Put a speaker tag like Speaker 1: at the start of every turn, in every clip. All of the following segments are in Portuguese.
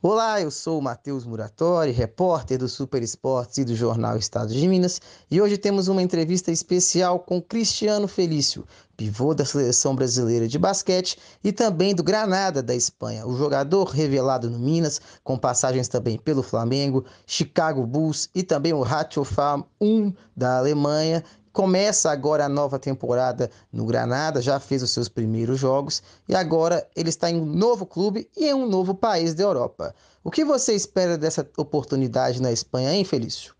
Speaker 1: Olá, eu sou o Matheus Muratori, repórter do Super Esportes e do Jornal Estado de Minas, e hoje temos uma entrevista especial com Cristiano Felício, pivô da seleção brasileira de basquete e também do Granada da Espanha, o jogador revelado no Minas, com passagens também pelo Flamengo, Chicago Bulls e também o Ratio Farm 1 da Alemanha, Começa agora a nova temporada no Granada, já fez os seus primeiros jogos e agora ele está em um novo clube e em um novo país da Europa. O que você espera dessa oportunidade na Espanha, hein, Felício?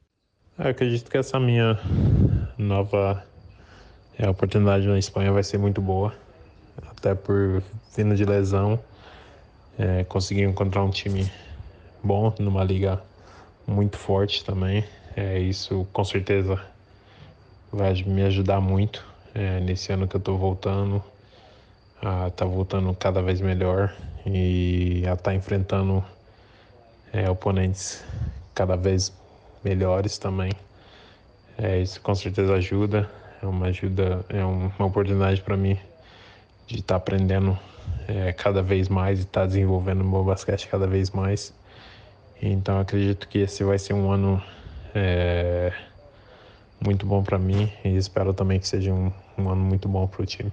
Speaker 2: Eu acredito que essa minha nova é, oportunidade na Espanha vai ser muito boa, até por vindo de lesão, é, conseguir encontrar um time bom numa liga muito forte também. É, isso com certeza vai me ajudar muito é, nesse ano que eu estou voltando a tá voltando cada vez melhor e a tá enfrentando é, oponentes cada vez melhores também. É, isso com certeza ajuda, é uma ajuda, é uma oportunidade para mim de estar tá aprendendo é, cada vez mais e estar tá desenvolvendo o meu basquete cada vez mais. Então acredito que esse vai ser um ano é, muito bom para mim e espero também que seja um, um ano muito bom para o time.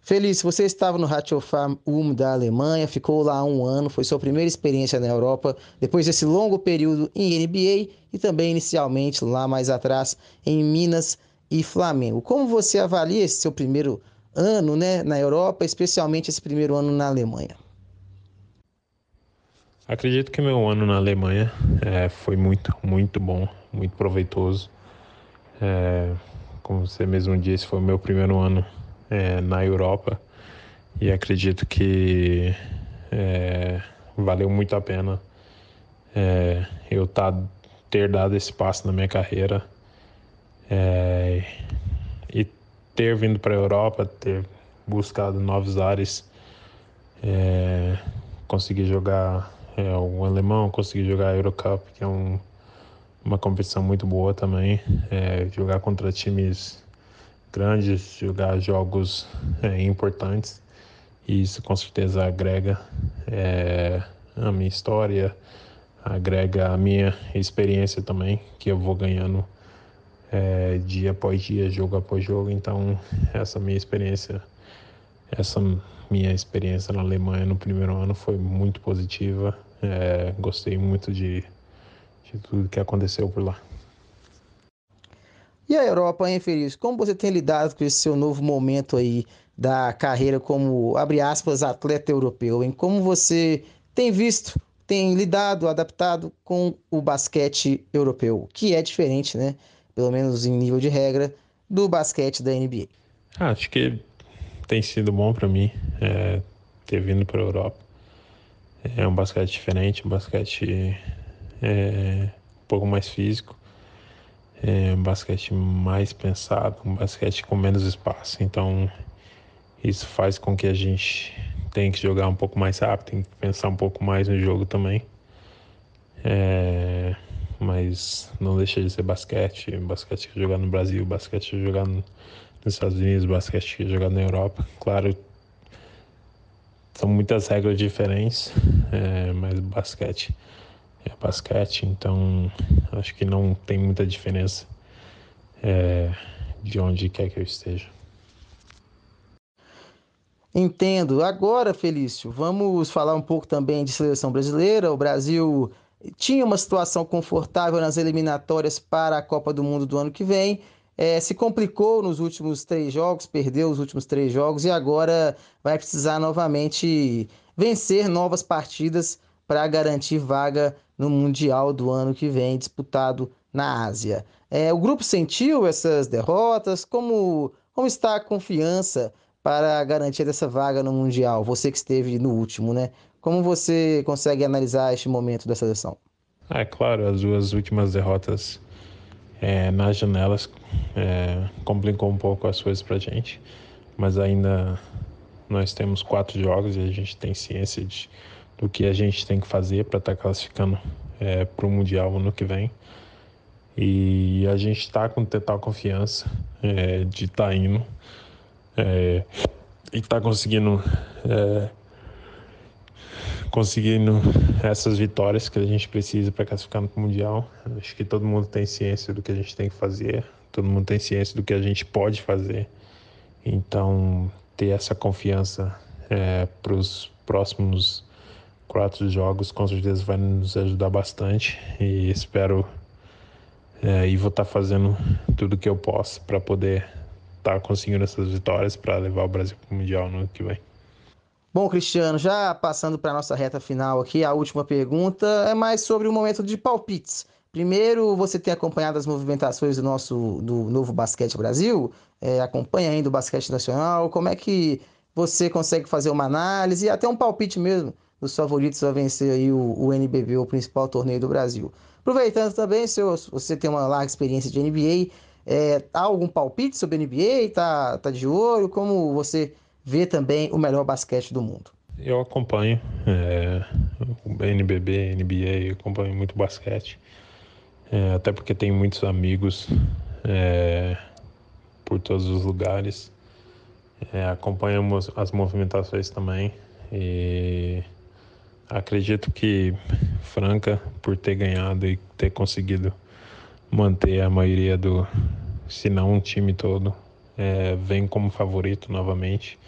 Speaker 1: Feliz, você estava no Ratio Farm UM da Alemanha, ficou lá um ano, foi sua primeira experiência na Europa, depois desse longo período em NBA e também inicialmente lá mais atrás em Minas e Flamengo. Como você avalia esse seu primeiro ano né, na Europa, especialmente esse primeiro ano na Alemanha?
Speaker 2: Acredito que meu ano na Alemanha é, foi muito, muito bom, muito proveitoso. É, como você mesmo disse, foi meu primeiro ano é, na Europa e acredito que é, valeu muito a pena é, eu tá, ter dado esse passo na minha carreira é, e ter vindo para a Europa, ter buscado novos ares, conseguir jogar é, o alemão, consegui jogar a Eurocup, que é um, uma competição muito boa também. É, jogar contra times grandes, jogar jogos é, importantes. E isso com certeza agrega é, a minha história, agrega a minha experiência também, que eu vou ganhando é, dia após dia, jogo após jogo. Então, essa minha experiência, essa minha experiência na Alemanha no primeiro ano foi muito positiva. É, gostei muito de, de tudo que aconteceu por lá.
Speaker 1: E a Europa, hein, Feliz? Como você tem lidado com esse seu novo momento aí da carreira como, abre aspas, atleta europeu, em como você tem visto, tem lidado, adaptado com o basquete europeu, que é diferente, né? Pelo menos em nível de regra, do basquete da NBA.
Speaker 2: Ah, acho que tem sido bom para mim é, ter vindo para a Europa. É um basquete diferente, um basquete é, um pouco mais físico, é um basquete mais pensado, um basquete com menos espaço. Então, isso faz com que a gente tenha que jogar um pouco mais rápido, tem que pensar um pouco mais no jogo também. É, mas não deixa de ser basquete, basquete que jogar no Brasil, basquete que jogar no, nos Estados Unidos, basquete que jogar na Europa. Claro, são muitas regras diferentes, é, mas basquete é basquete, então acho que não tem muita diferença é, de onde quer que eu esteja.
Speaker 1: Entendo. Agora, Felício, vamos falar um pouco também de seleção brasileira. O Brasil tinha uma situação confortável nas eliminatórias para a Copa do Mundo do ano que vem é, se complicou nos últimos três jogos, perdeu os últimos três jogos e agora vai precisar novamente vencer novas partidas para garantir vaga no Mundial do ano que vem, disputado na Ásia. É, o grupo sentiu essas derrotas? Como, como está a confiança para a garantia dessa vaga no Mundial? Você que esteve no último, né? Como você consegue analisar este momento da seleção?
Speaker 2: É claro, as duas últimas derrotas é, nas janelas é, complicou um pouco as coisas para gente, mas ainda nós temos quatro jogos e a gente tem ciência de, do que a gente tem que fazer para estar tá classificando é, para o Mundial ano que vem. E a gente está com total confiança é, de estar tá indo é, e estar tá conseguindo é, conseguindo essas vitórias que a gente precisa para classificar no Mundial. Acho que todo mundo tem ciência do que a gente tem que fazer, todo mundo tem ciência do que a gente pode fazer. Então, ter essa confiança é, para os próximos quatro jogos com certeza vai nos ajudar bastante e espero é, e vou estar tá fazendo tudo que eu posso para poder estar tá conseguindo essas vitórias para levar o Brasil para o Mundial no ano que vem.
Speaker 1: Bom, Cristiano, já passando para a nossa reta final aqui, a última pergunta é mais sobre o momento de palpites. Primeiro, você tem acompanhado as movimentações do nosso do novo Basquete Brasil? É, acompanha ainda o basquete nacional? Como é que você consegue fazer uma análise e até um palpite mesmo dos favoritos a vencer aí o, o NBB, o principal torneio do Brasil? Aproveitando também, se você tem uma larga experiência de NBA, é, há algum palpite sobre NBA? Tá, tá de olho? Como você vê também o melhor basquete do mundo?
Speaker 2: Eu acompanho é, o NBB, NBA, acompanho muito basquete, é, até porque tenho muitos amigos é, por todos os lugares. É, acompanhamos as movimentações também e acredito que Franca, por ter ganhado e ter conseguido manter a maioria do, se não um time todo, é, vem como favorito novamente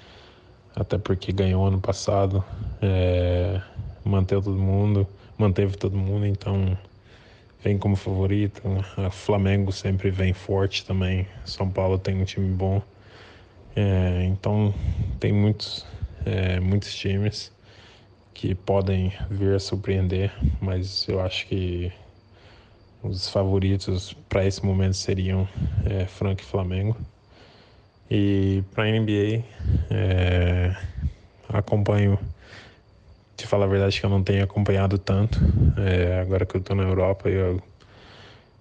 Speaker 2: até porque ganhou ano passado, é, manteve todo mundo, manteve todo mundo, então vem como favorito. A Flamengo sempre vem forte também. São Paulo tem um time bom, é, então tem muitos, é, muitos times que podem vir a surpreender, mas eu acho que os favoritos para esse momento seriam é, Franca e Flamengo. E para NBA, é, acompanho, te falar a verdade que eu não tenho acompanhado tanto. É, agora que eu estou na Europa, eu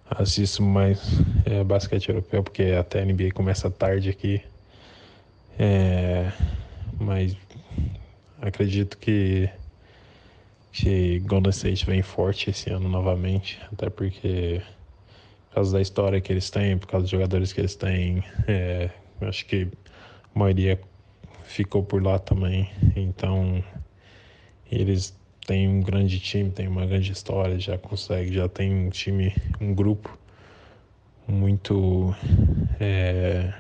Speaker 2: assisto mais é, basquete europeu, porque até a NBA começa tarde aqui. É, mas acredito que, que Golden State vem forte esse ano novamente, até porque por causa da história que eles têm, por causa dos jogadores que eles têm, é, Acho que a maioria ficou por lá também. Então, eles têm um grande time, têm uma grande história, já consegue, já tem um time, um grupo muito é,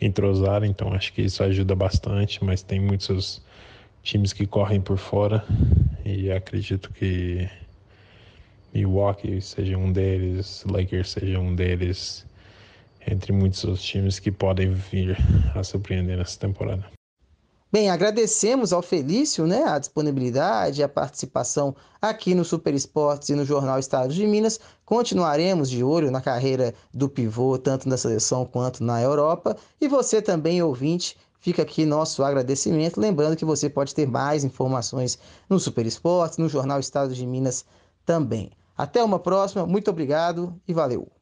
Speaker 2: entrosado, então acho que isso ajuda bastante, mas tem muitos times que correm por fora. E acredito que Milwaukee seja um deles, Lakers seja um deles, entre muitos outros times que podem vir a surpreender nessa temporada.
Speaker 1: Bem, agradecemos ao Felício né, a disponibilidade, a participação aqui no Super Esportes e no Jornal Estado de Minas. Continuaremos de olho na carreira do pivô, tanto na seleção quanto na Europa. E você também, ouvinte, fica aqui nosso agradecimento. Lembrando que você pode ter mais informações no Super Esportes, no Jornal Estado de Minas também. Até uma próxima, muito obrigado e valeu!